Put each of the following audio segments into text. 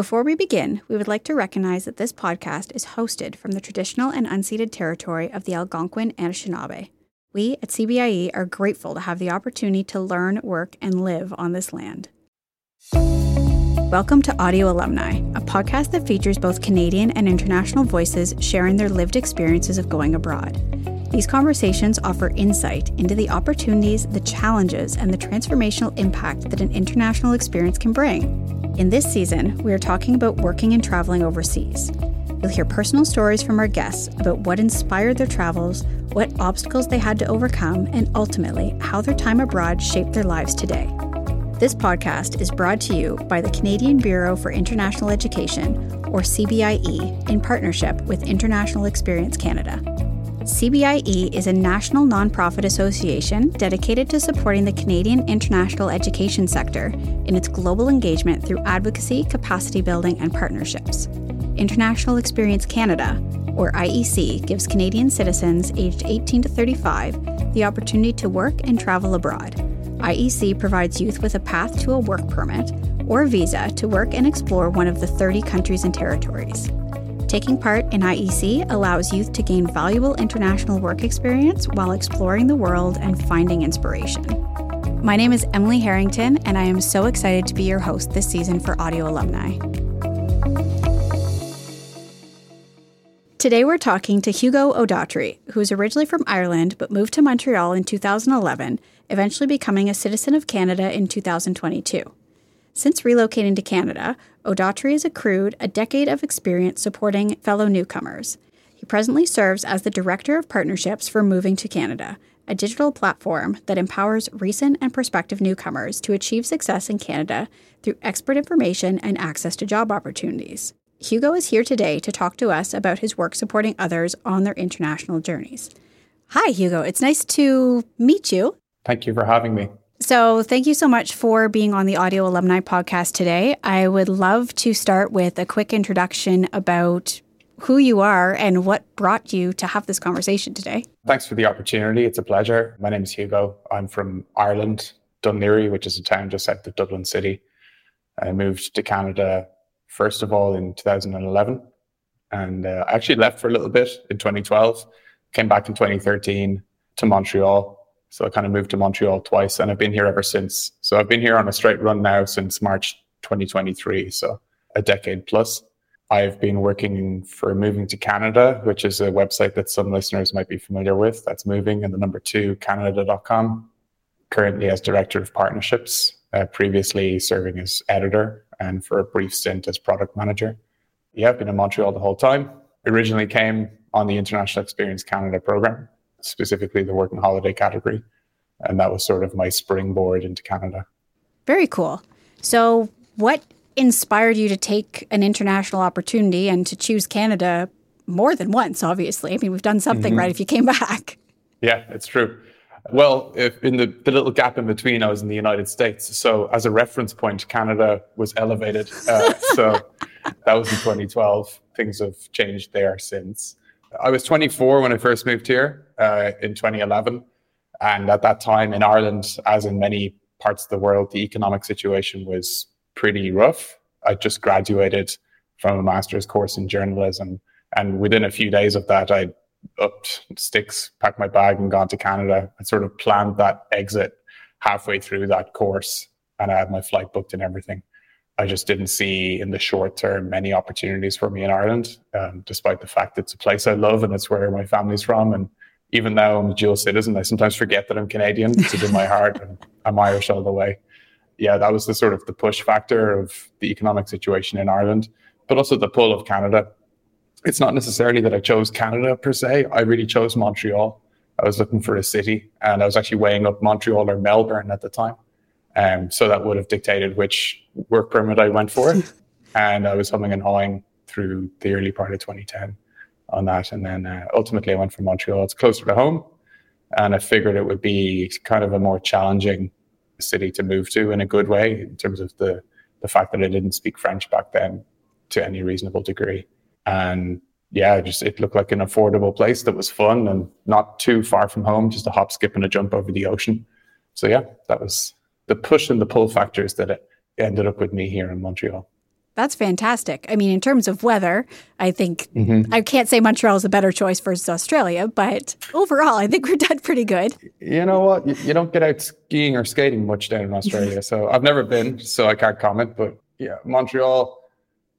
Before we begin, we would like to recognize that this podcast is hosted from the traditional and unceded territory of the Algonquin and Anishinaabe. We at CBIE are grateful to have the opportunity to learn, work, and live on this land. Welcome to Audio Alumni, a podcast that features both Canadian and international voices sharing their lived experiences of going abroad. These conversations offer insight into the opportunities, the challenges, and the transformational impact that an international experience can bring. In this season, we are talking about working and traveling overseas. You'll hear personal stories from our guests about what inspired their travels, what obstacles they had to overcome, and ultimately, how their time abroad shaped their lives today. This podcast is brought to you by the Canadian Bureau for International Education, or CBIE, in partnership with International Experience Canada. CBIE is a national nonprofit association dedicated to supporting the Canadian international education sector in its global engagement through advocacy, capacity building, and partnerships. International Experience Canada, or IEC, gives Canadian citizens aged 18 to 35 the opportunity to work and travel abroad. IEC provides youth with a path to a work permit or visa to work and explore one of the 30 countries and territories. Taking part in IEC allows youth to gain valuable international work experience while exploring the world and finding inspiration. My name is Emily Harrington, and I am so excited to be your host this season for Audio Alumni. Today we're talking to Hugo O'Doherty, who is originally from Ireland but moved to Montreal in 2011, eventually becoming a citizen of Canada in 2022. Since relocating to Canada, O'Doherty has accrued a decade of experience supporting fellow newcomers. He presently serves as the Director of Partnerships for Moving to Canada, a digital platform that empowers recent and prospective newcomers to achieve success in Canada through expert information and access to job opportunities. Hugo is here today to talk to us about his work supporting others on their international journeys. Hi, Hugo. It's nice to meet you. Thank you for having me. So, thank you so much for being on the Audio Alumni podcast today. I would love to start with a quick introduction about who you are and what brought you to have this conversation today. Thanks for the opportunity. It's a pleasure. My name is Hugo. I'm from Ireland, Laoghaire, which is a town just south of Dublin City. I moved to Canada, first of all, in 2011. And uh, I actually left for a little bit in 2012, came back in 2013 to Montreal so I kind of moved to Montreal twice and I've been here ever since. So I've been here on a straight run now since March 2023. So a decade plus. I've been working for Moving to Canada, which is a website that some listeners might be familiar with. That's moving and the number two, Canada.com. Currently as Director of Partnerships, uh, previously serving as editor and for a brief stint as product manager. Yeah, I've been in Montreal the whole time. Originally came on the International Experience Canada program specifically the working holiday category. And that was sort of my springboard into Canada. Very cool. So, what inspired you to take an international opportunity and to choose Canada more than once, obviously? I mean, we've done something mm-hmm. right if you came back. Yeah, it's true. Well, if in the, the little gap in between, I was in the United States. So, as a reference point, Canada was elevated. Uh, so, that was in 2012. Things have changed there since. I was 24 when I first moved here uh, in 2011. And at that time in Ireland, as in many parts of the world, the economic situation was pretty rough. I just graduated from a master's course in journalism. And within a few days of that, I upped sticks, packed my bag, and gone to Canada. I sort of planned that exit halfway through that course, and I had my flight booked and everything. I just didn't see in the short term many opportunities for me in Ireland, um, despite the fact it's a place I love and it's where my family's from. And even though I'm a dual citizen, I sometimes forget that I'm Canadian. It's in my heart, and I'm Irish all the way. Yeah, that was the sort of the push factor of the economic situation in Ireland, but also the pull of Canada. It's not necessarily that I chose Canada per se. I really chose Montreal. I was looking for a city, and I was actually weighing up Montreal or Melbourne at the time. Um, so that would have dictated which work permit I went for. and I was humming and hawing through the early part of 2010 on that. And then uh, ultimately I went for Montreal. It's closer to home. And I figured it would be kind of a more challenging city to move to in a good way in terms of the, the fact that I didn't speak French back then to any reasonable degree. And yeah, just it looked like an affordable place that was fun and not too far from home, just a hop, skip, and a jump over the ocean. So yeah, that was the push and the pull factors that it ended up with me here in Montreal. That's fantastic. I mean, in terms of weather, I think mm-hmm. I can't say Montreal is a better choice versus Australia, but overall, I think we're done pretty good. You know what? You, you don't get out skiing or skating much down in Australia. so I've never been, so I can't comment. But yeah, Montreal,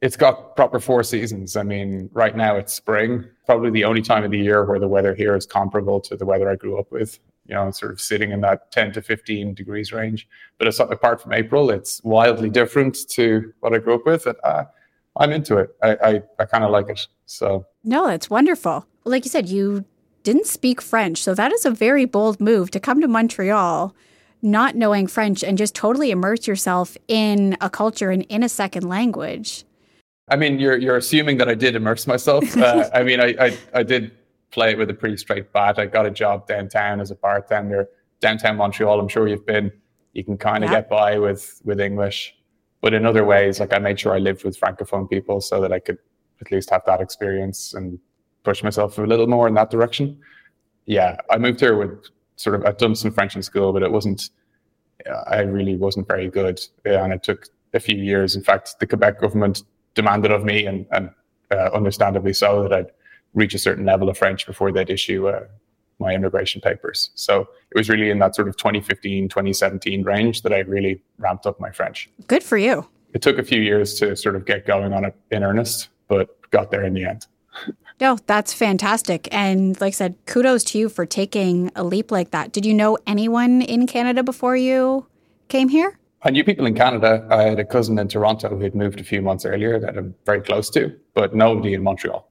it's got proper four seasons. I mean, right now it's spring, probably the only time of the year where the weather here is comparable to the weather I grew up with you know, sort of sitting in that 10 to 15 degrees range. But it's, apart from April, it's wildly different to what I grew up with. And uh, I'm into it. I, I, I kind of like it. So, no, it's wonderful. Like you said, you didn't speak French. So that is a very bold move to come to Montreal not knowing French and just totally immerse yourself in a culture and in a second language. I mean, you're you're assuming that I did immerse myself. Uh, I mean, I, I I did play it with a pretty straight bat. I got a job downtown as a bartender, downtown Montreal. I'm sure you've been. You can kind of yeah. get by with with English, but in other ways, like I made sure I lived with francophone people so that I could at least have that experience and push myself a little more in that direction. Yeah, I moved here with sort of I'd done some French in school, but it wasn't. I really wasn't very good, and it took a few years. In fact, the Quebec government demanded of me, and, and uh, understandably so, that I'd reach a certain level of French before they'd issue uh, my immigration papers. So it was really in that sort of 2015, 2017 range that I really ramped up my French. Good for you. It took a few years to sort of get going on it in earnest, but got there in the end. No, that's fantastic. And like I said, kudos to you for taking a leap like that. Did you know anyone in Canada before you came here? I knew people in Canada. I had a cousin in Toronto who had moved a few months earlier that I'm very close to, but nobody in Montreal.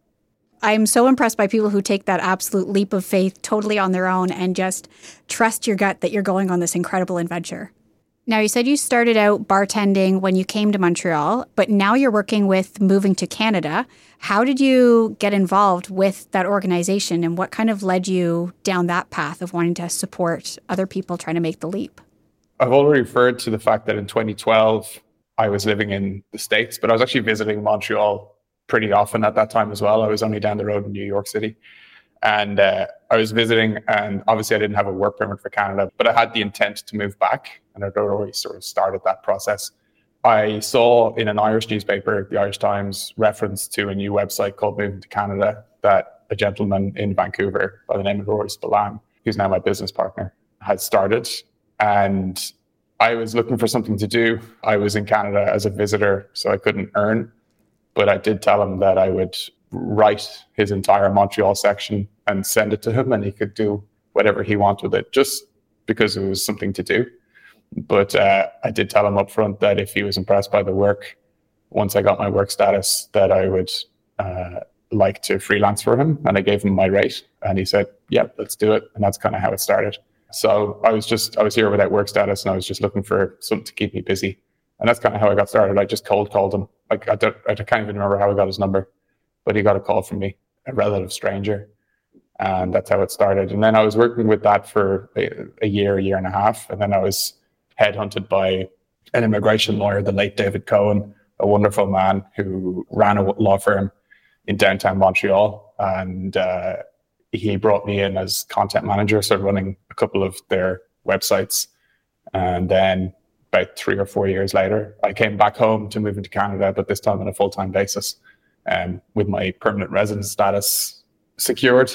I'm so impressed by people who take that absolute leap of faith totally on their own and just trust your gut that you're going on this incredible adventure. Now, you said you started out bartending when you came to Montreal, but now you're working with moving to Canada. How did you get involved with that organization and what kind of led you down that path of wanting to support other people trying to make the leap? I've already referred to the fact that in 2012, I was living in the States, but I was actually visiting Montreal pretty often at that time as well. I was only down the road in New York City. And uh, I was visiting, and obviously I didn't have a work permit for Canada, but I had the intent to move back, and I'd already sort of started that process. I saw in an Irish newspaper, the Irish Times, reference to a new website called Moving to Canada that a gentleman in Vancouver by the name of Rory Spillane, who's now my business partner, had started. And I was looking for something to do. I was in Canada as a visitor, so I couldn't earn but I did tell him that I would write his entire Montreal section and send it to him, and he could do whatever he wanted with it, just because it was something to do. But uh, I did tell him up front that if he was impressed by the work, once I got my work status, that I would uh, like to freelance for him. And I gave him my rate, and he said, "Yeah, let's do it." And that's kind of how it started. So I was just I was here without work status, and I was just looking for something to keep me busy. And that's kind of how I got started. I just cold called him. Like I, don't, I can't even remember how I got his number, but he got a call from me, a relative stranger. And that's how it started. And then I was working with that for a, a year, a year and a half. And then I was headhunted by an immigration lawyer, the late David Cohen, a wonderful man who ran a law firm in downtown Montreal. And uh, he brought me in as content manager, so running a couple of their websites. And then about three or four years later, I came back home to move into Canada, but this time on a full time basis, um, with my permanent residence status secured.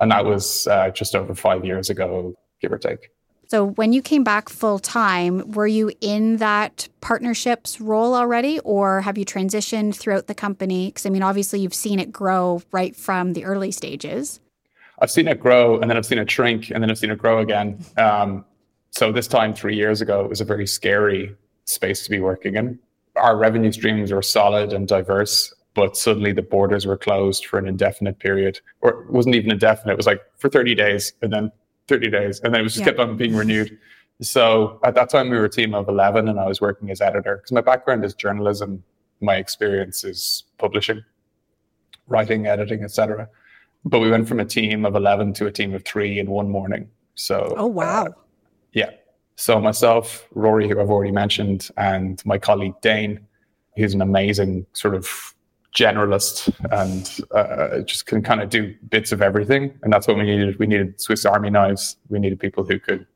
And that was uh, just over five years ago, give or take. So, when you came back full time, were you in that partnerships role already, or have you transitioned throughout the company? Because, I mean, obviously, you've seen it grow right from the early stages. I've seen it grow, and then I've seen it shrink, and then I've seen it grow again. Um, so this time three years ago, it was a very scary space to be working in. Our revenue streams were solid and diverse, but suddenly the borders were closed for an indefinite period, or it wasn't even indefinite. It was like for 30 days and then 30 days, and then it was just yeah. kept on being renewed. So at that time, we were a team of 11, and I was working as editor because my background is journalism. My experience is publishing, writing, editing, etc. But we went from a team of 11 to a team of three in one morning. So, oh wow. Uh, yeah. So myself, Rory, who I've already mentioned, and my colleague Dane, he's an amazing sort of generalist and uh, just can kind of do bits of everything. And that's what we needed. We needed Swiss Army knives. We needed people who could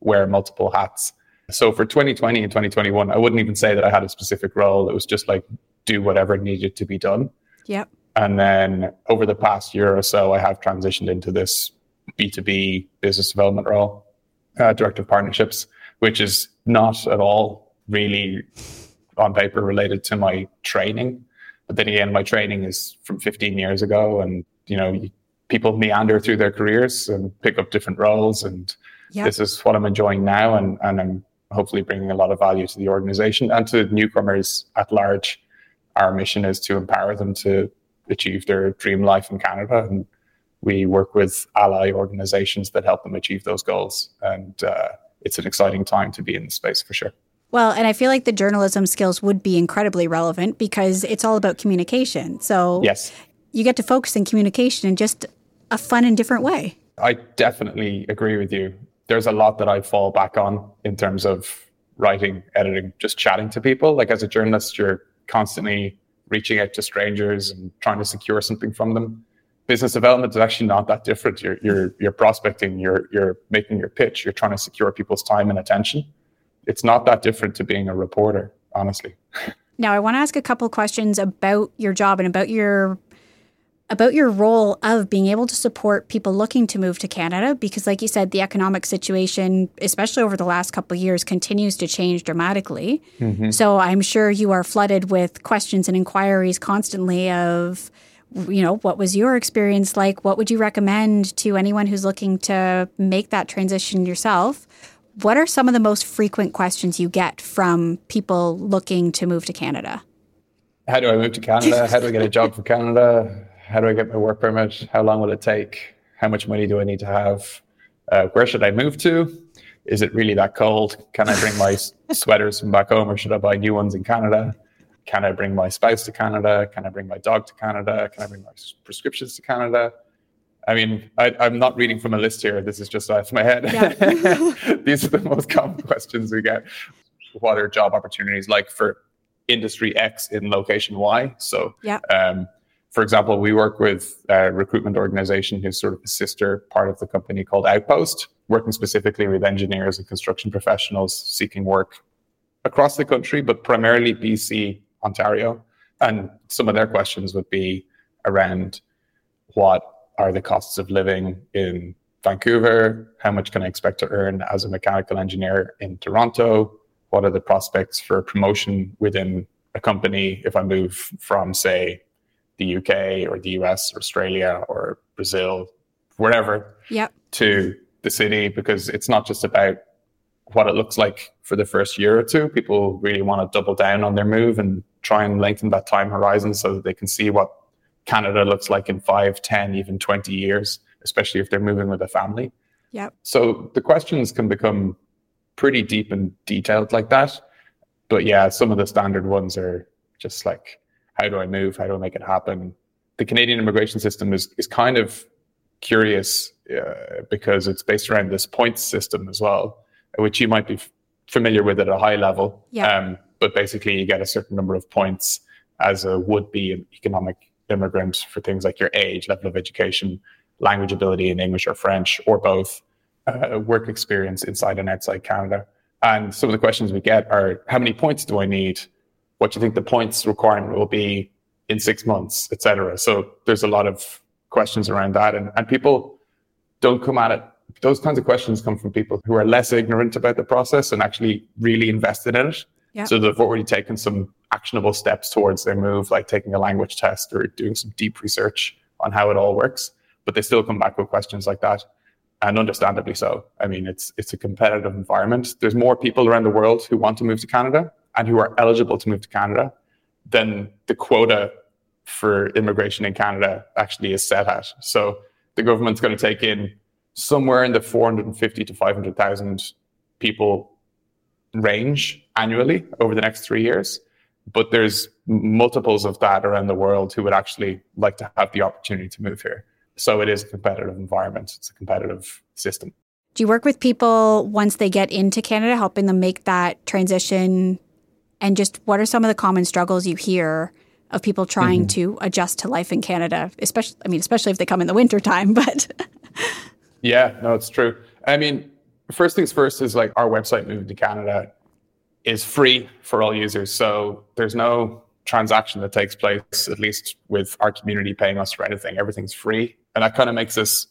wear multiple hats. So for 2020 and 2021, I wouldn't even say that I had a specific role. It was just like do whatever needed to be done. Yep. And then over the past year or so, I have transitioned into this B2B business development role, uh, director of partnerships, which is not at all really on paper related to my training. But then again, my training is from 15 years ago, and you know, people meander through their careers and pick up different roles. And yep. this is what I'm enjoying now, and and I'm hopefully bringing a lot of value to the organization and to newcomers at large. Our mission is to empower them to achieve their dream life in Canada, and we work with ally organizations that help them achieve those goals. And uh, it's an exciting time to be in the space for sure. Well, and I feel like the journalism skills would be incredibly relevant because it's all about communication. So yes, you get to focus in communication in just a fun and different way. I definitely agree with you. There's a lot that I fall back on in terms of writing, editing, just chatting to people. Like as a journalist, you're constantly reaching out to strangers and trying to secure something from them. Business development is actually not that different. You're you're you're prospecting, you're you're making your pitch, you're trying to secure people's time and attention it's not that different to being a reporter, honestly. Now, I want to ask a couple questions about your job and about your about your role of being able to support people looking to move to Canada because like you said the economic situation especially over the last couple of years continues to change dramatically. Mm-hmm. So I'm sure you are flooded with questions and inquiries constantly of you know what was your experience like what would you recommend to anyone who's looking to make that transition yourself what are some of the most frequent questions you get from people looking to move to Canada? How do I move to Canada? How do I get a job for Canada? How do I get my work permit? How long will it take? How much money do I need to have? Uh, where should I move to? Is it really that cold? Can I bring my sweaters from back home or should I buy new ones in Canada? Can I bring my spouse to Canada? Can I bring my dog to Canada? Can I bring my prescriptions to Canada? I mean, I, am not reading from a list here. This is just off my head. Yeah. These are the most common questions we get. What are job opportunities like for industry X in location Y? So, yeah. Um, for example, we work with a recruitment organization who's sort of a sister part of the company called Outpost, working specifically with engineers and construction professionals seeking work across the country, but primarily BC, Ontario. And some of their questions would be around what are the costs of living in Vancouver? How much can I expect to earn as a mechanical engineer in Toronto? What are the prospects for promotion within a company if I move from, say, the UK or the US or Australia or Brazil, wherever, yep. to the city? Because it's not just about what it looks like for the first year or two. People really want to double down on their move and try and lengthen that time horizon so that they can see what Canada looks like in five, 10, even 20 years, especially if they're moving with a family. Yep. So the questions can become pretty deep and detailed like that. But yeah, some of the standard ones are just like, how do I move? How do I make it happen? The Canadian immigration system is, is kind of curious uh, because it's based around this points system as well, which you might be f- familiar with at a high level. Yeah. Um, but basically, you get a certain number of points as a would be economic immigrant for things like your age, level of education, language ability in English or French, or both, uh, work experience inside and outside Canada. And some of the questions we get are how many points do I need? What do you think the points requirement will be in six months, etc. So there's a lot of questions around that. And, and people don't come at it. Those kinds of questions come from people who are less ignorant about the process and actually really invested in it. Yep. So they've already taken some actionable steps towards their move, like taking a language test or doing some deep research on how it all works. But they still come back with questions like that, and understandably so. I mean, it's it's a competitive environment. There's more people around the world who want to move to Canada and who are eligible to move to Canada than the quota for immigration in Canada actually is set at. So the government's going to take in somewhere in the 450 to 500,000 people range annually over the next three years but there's multiples of that around the world who would actually like to have the opportunity to move here. So it is a competitive environment. It's a competitive system. Do you work with people once they get into Canada, helping them make that transition? And just what are some of the common struggles you hear of people trying mm-hmm. to adjust to life in Canada, especially I mean, especially if they come in the winter time, but Yeah, no, it's true. I mean, first things first is like our website moving to Canada is free for all users. So there's no transaction that takes place, at least with our community paying us for anything. Everything's free. And that kind of makes us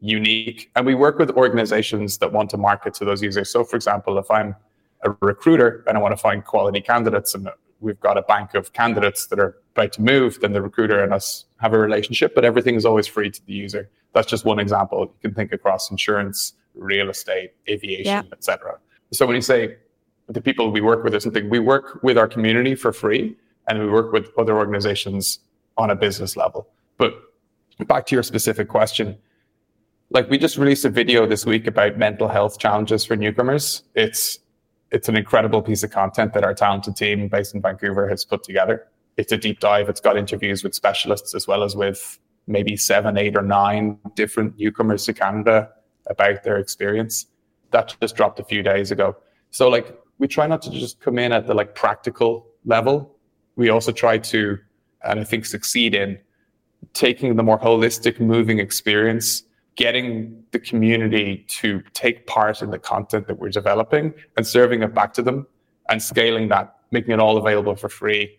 unique. And we work with organizations that want to market to those users. So, for example, if I'm a recruiter and I want to find quality candidates and we've got a bank of candidates that are about to move, then the recruiter and us have a relationship, but everything is always free to the user. That's just one example. You can think across insurance, real estate, aviation, yeah. etc. So when you say the people we work with or something, we work with our community for free and we work with other organizations on a business level. But back to your specific question, like we just released a video this week about mental health challenges for newcomers. It's it's an incredible piece of content that our talented team based in Vancouver has put together. It's a deep dive. It's got interviews with specialists as well as with maybe seven, eight, or nine different newcomers to Canada about their experience. That just dropped a few days ago. So like we try not to just come in at the like practical level. We also try to, and I think succeed in taking the more holistic moving experience getting the community to take part in the content that we're developing and serving it back to them and scaling that, making it all available for free.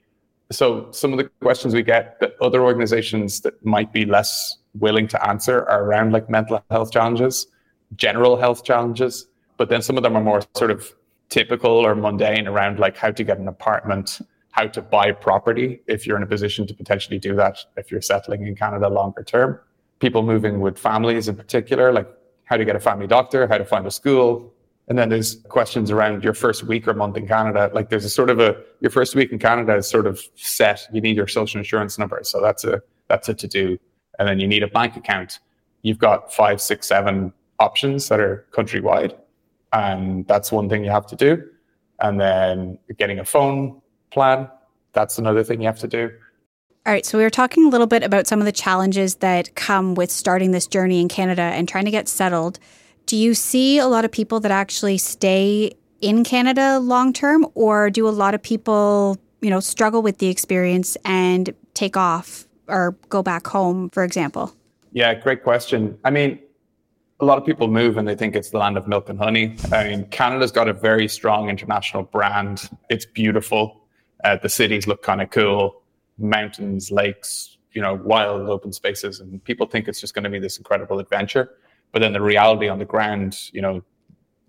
So some of the questions we get that other organizations that might be less willing to answer are around like mental health challenges, general health challenges, but then some of them are more sort of typical or mundane around like how to get an apartment, how to buy property if you're in a position to potentially do that if you're settling in Canada longer term people moving with families in particular, like how to get a family doctor, how to find a school. And then there's questions around your first week or month in Canada. Like there's a sort of a your first week in Canada is sort of set. You need your social insurance number. So that's a that's a to do. And then you need a bank account. You've got five, six, seven options that are countrywide. And that's one thing you have to do. And then getting a phone plan, that's another thing you have to do. All right, so we were talking a little bit about some of the challenges that come with starting this journey in Canada and trying to get settled. Do you see a lot of people that actually stay in Canada long term, or do a lot of people, you know, struggle with the experience and take off or go back home, for example? Yeah, great question. I mean, a lot of people move and they think it's the land of milk and honey. I mean, Canada's got a very strong international brand. It's beautiful. Uh, the cities look kind of cool mountains, lakes, you know, wild open spaces, and people think it's just going to be this incredible adventure. But then the reality on the ground, you know,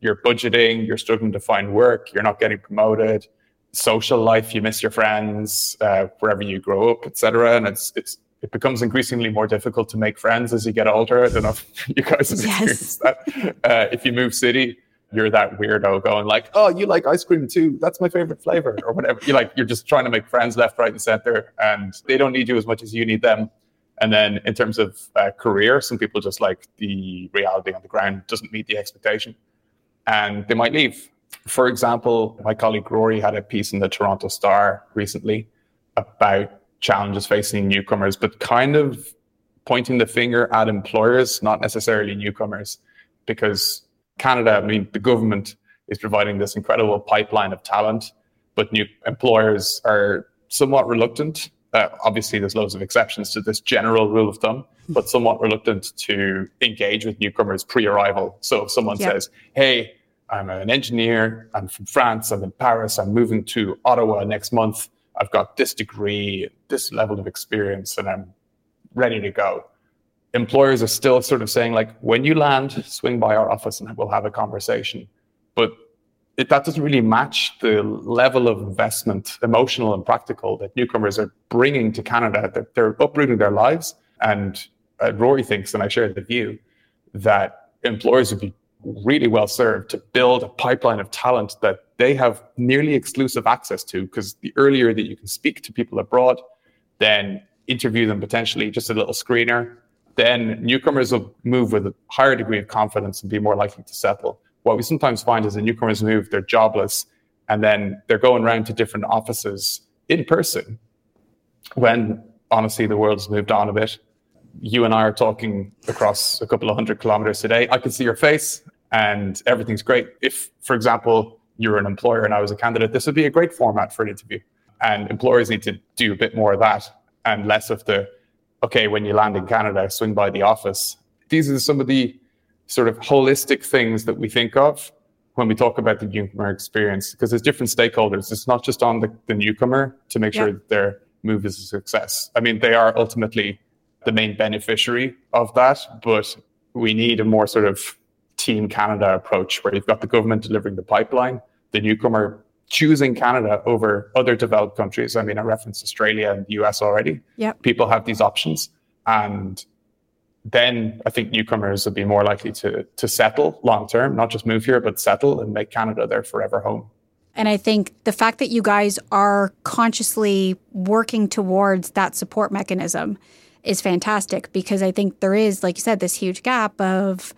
you're budgeting, you're struggling to find work, you're not getting promoted, social life, you miss your friends uh, wherever you grow up, etc. And it's it's it becomes increasingly more difficult to make friends as you get older. I don't know if you guys have experienced yes. that. Uh, if you move city, you're that weirdo going like, oh, you like ice cream too? That's my favorite flavor, or whatever. You like, you're just trying to make friends left, right, and center, and they don't need you as much as you need them. And then in terms of uh, career, some people just like the reality on the ground doesn't meet the expectation, and they might leave. For example, my colleague Rory had a piece in the Toronto Star recently about challenges facing newcomers, but kind of pointing the finger at employers, not necessarily newcomers, because Canada, I mean, the government is providing this incredible pipeline of talent, but new employers are somewhat reluctant. Uh, obviously, there's loads of exceptions to this general rule of thumb, but somewhat reluctant to engage with newcomers pre-arrival. So if someone yep. says, "Hey, I'm an engineer. I'm from France. I'm in Paris. I'm moving to Ottawa next month. I've got this degree, this level of experience, and I'm ready to go." employers are still sort of saying like when you land swing by our office and we'll have a conversation but it, that doesn't really match the level of investment emotional and practical that newcomers are bringing to canada that they're uprooting their lives and uh, rory thinks and i share the view that employers would be really well served to build a pipeline of talent that they have nearly exclusive access to because the earlier that you can speak to people abroad then interview them potentially just a little screener then newcomers will move with a higher degree of confidence and be more likely to settle. What we sometimes find is that newcomers move, they're jobless, and then they're going around to different offices in person when honestly the world's moved on a bit. You and I are talking across a couple of hundred kilometers today. I can see your face and everything's great. If, for example, you're an employer and I was a candidate, this would be a great format for an interview. And employers need to do a bit more of that and less of the okay, when you land in Canada, swing by the office. These are some of the sort of holistic things that we think of. when we talk about the newcomer experience, because there's different stakeholders. It's not just on the, the newcomer to make sure that their move is a success. I mean, they are ultimately the main beneficiary of that, but we need a more sort of Team Canada approach where you've got the government delivering the pipeline, the newcomer choosing Canada over other developed countries. I mean, I referenced Australia and the US already. Yep. People have these options. And then I think newcomers will be more likely to, to settle long term, not just move here, but settle and make Canada their forever home. And I think the fact that you guys are consciously working towards that support mechanism is fantastic because I think there is, like you said, this huge gap of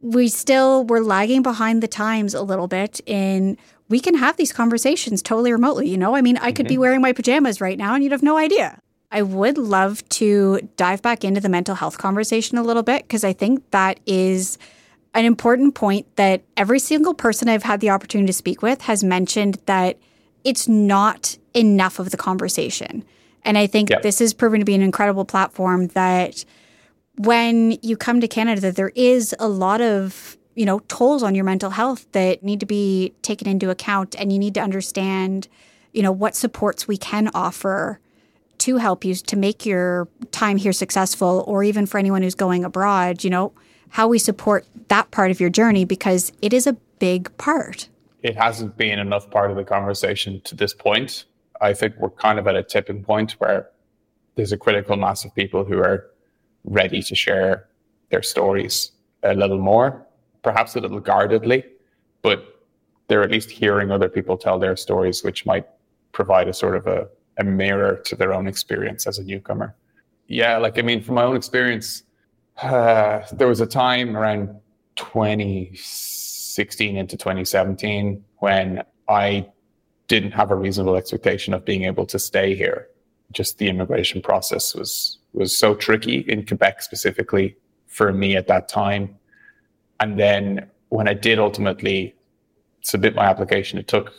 we still we're lagging behind the times a little bit in we can have these conversations totally remotely you know? I mean i could mm-hmm. be wearing my pajamas right now and you'd have no idea. I would love to dive back into the mental health conversation a little bit because i think that is an important point that every single person i've had the opportunity to speak with has mentioned that it's not enough of the conversation. And i think this has proven to be an incredible platform that when you come to Canada, that there is a lot of you know tolls on your mental health that need to be taken into account, and you need to understand, you know, what supports we can offer to help you to make your time here successful, or even for anyone who's going abroad, you know, how we support that part of your journey because it is a big part. It hasn't been enough part of the conversation to this point. I think we're kind of at a tipping point where there's a critical mass of people who are ready to share their stories a little more, perhaps a little guardedly, but they're at least hearing other people tell their stories, which might provide a sort of a, a mirror to their own experience as a newcomer. Yeah, like, I mean, from my own experience, uh, there was a time around 2016 into 2017 when I didn't have a reasonable expectation of being able to stay here. Just the immigration process was was so tricky in Quebec specifically for me at that time. And then when I did ultimately submit my application, it took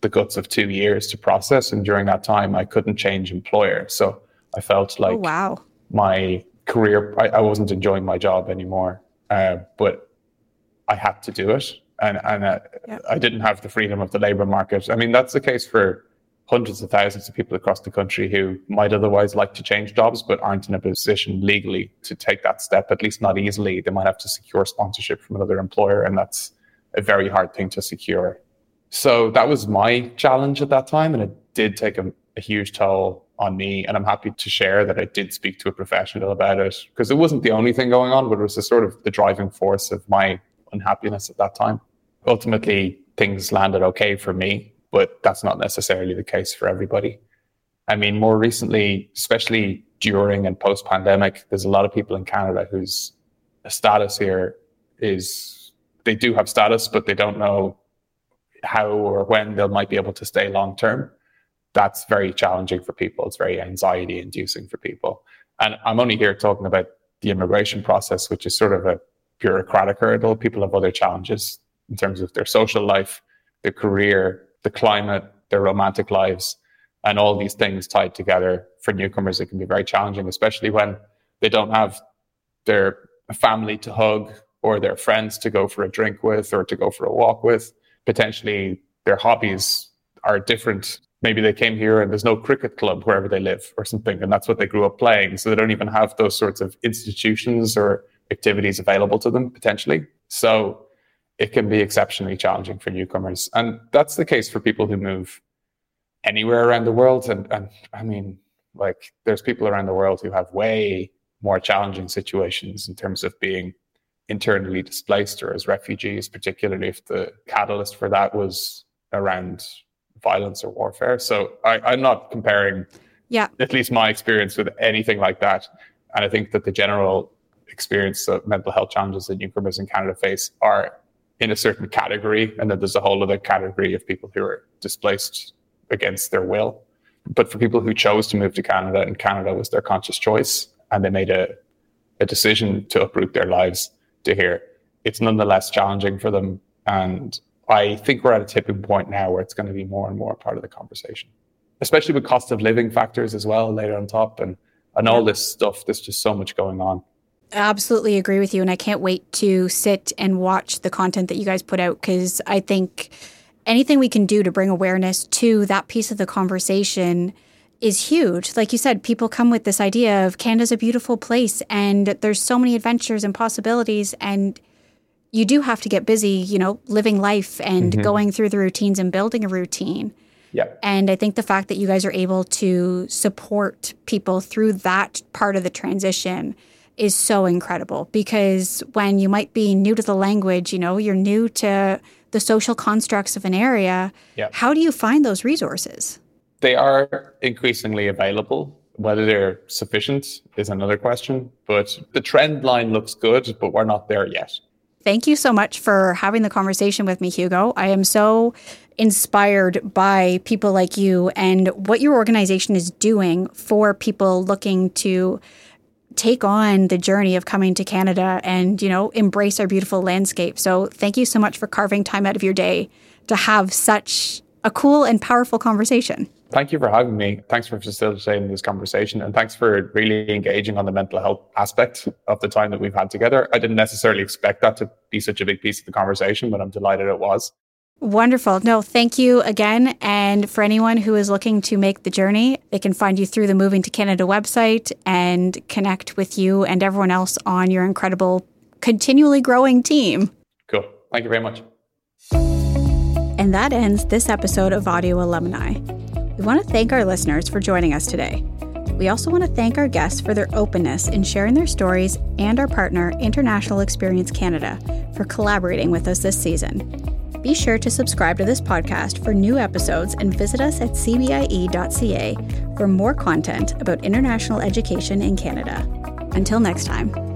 the guts of two years to process. And during that time, I couldn't change employer. So I felt oh, like oh, wow. my career, I, I, wasn't enjoying my job anymore. Uh, but I had to do it. And, and uh. I didn't have the freedom of the labor market. I mean, that's the case for hundreds of thousands of people across the country who might otherwise like to change jobs but aren't in a position legally to take that step, at least not easily. They might have to secure sponsorship from another employer, and that's a very hard thing to secure. So that was my challenge at that time, and it did take a, a huge toll on me. And I'm happy to share that I did speak to a professional about it because it wasn't the only thing going on, but it was the sort of the driving force of my unhappiness at that time. Ultimately, things landed okay for me but that's not necessarily the case for everybody. I mean, more recently, especially during and post pandemic, there's a lot of people in Canada whose status here is they do have status, but they don't know how or when they might be able to stay long term. That's very challenging for people. It's very anxiety inducing for people. And I'm only here talking about the immigration process, which is sort of a bureaucratic hurdle. People have other challenges in terms of their social life, their career, the climate, their romantic lives, and all these things tied together for newcomers. It can be very challenging, especially when they don't have their family to hug or their friends to go for a drink with or to go for a walk with. Potentially, their hobbies are different. Maybe they came here and there's no cricket club wherever they live or something, and that's what they grew up playing. So they don't even have those sorts of institutions or activities available to them potentially. So it can be exceptionally challenging for newcomers. And that's the case for people who move anywhere around the world. And, and I mean, like, there's people around the world who have way more challenging situations in terms of being internally displaced or as refugees, particularly if the catalyst for that was around violence or warfare. So I, am not comparing, yeah, at least my experience with anything like that. And I think that the general experience of mental health challenges that newcomers in Canada face are in a certain category, and then there's a whole other category of people who are displaced against their will. But for people who chose to move to Canada, and Canada was their conscious choice, and they made a, a decision to uproot their lives to here, it's nonetheless challenging for them. And I think we're at a tipping point now where it's going to be more and more part of the conversation, especially with cost of living factors as well later on top and, and all this stuff. There's just so much going on. Absolutely agree with you. And I can't wait to sit and watch the content that you guys put out because I think anything we can do to bring awareness to that piece of the conversation is huge. Like you said, people come with this idea of Canada's a beautiful place and there's so many adventures and possibilities. And you do have to get busy, you know, living life and mm-hmm. going through the routines and building a routine. Yeah. And I think the fact that you guys are able to support people through that part of the transition is so incredible because when you might be new to the language, you know, you're new to the social constructs of an area, yeah. how do you find those resources? They are increasingly available. Whether they're sufficient is another question, but the trend line looks good, but we're not there yet. Thank you so much for having the conversation with me, Hugo. I am so inspired by people like you and what your organization is doing for people looking to take on the journey of coming to Canada and, you know, embrace our beautiful landscape. So, thank you so much for carving time out of your day to have such a cool and powerful conversation. Thank you for having me. Thanks for facilitating this conversation. And thanks for really engaging on the mental health aspect of the time that we've had together. I didn't necessarily expect that to be such a big piece of the conversation, but I'm delighted it was. Wonderful. No, thank you again. And for anyone who is looking to make the journey, they can find you through the Moving to Canada website and connect with you and everyone else on your incredible, continually growing team. Cool. Thank you very much. And that ends this episode of Audio Alumni. We want to thank our listeners for joining us today. We also want to thank our guests for their openness in sharing their stories and our partner, International Experience Canada, for collaborating with us this season. Be sure to subscribe to this podcast for new episodes and visit us at cbie.ca for more content about international education in Canada. Until next time.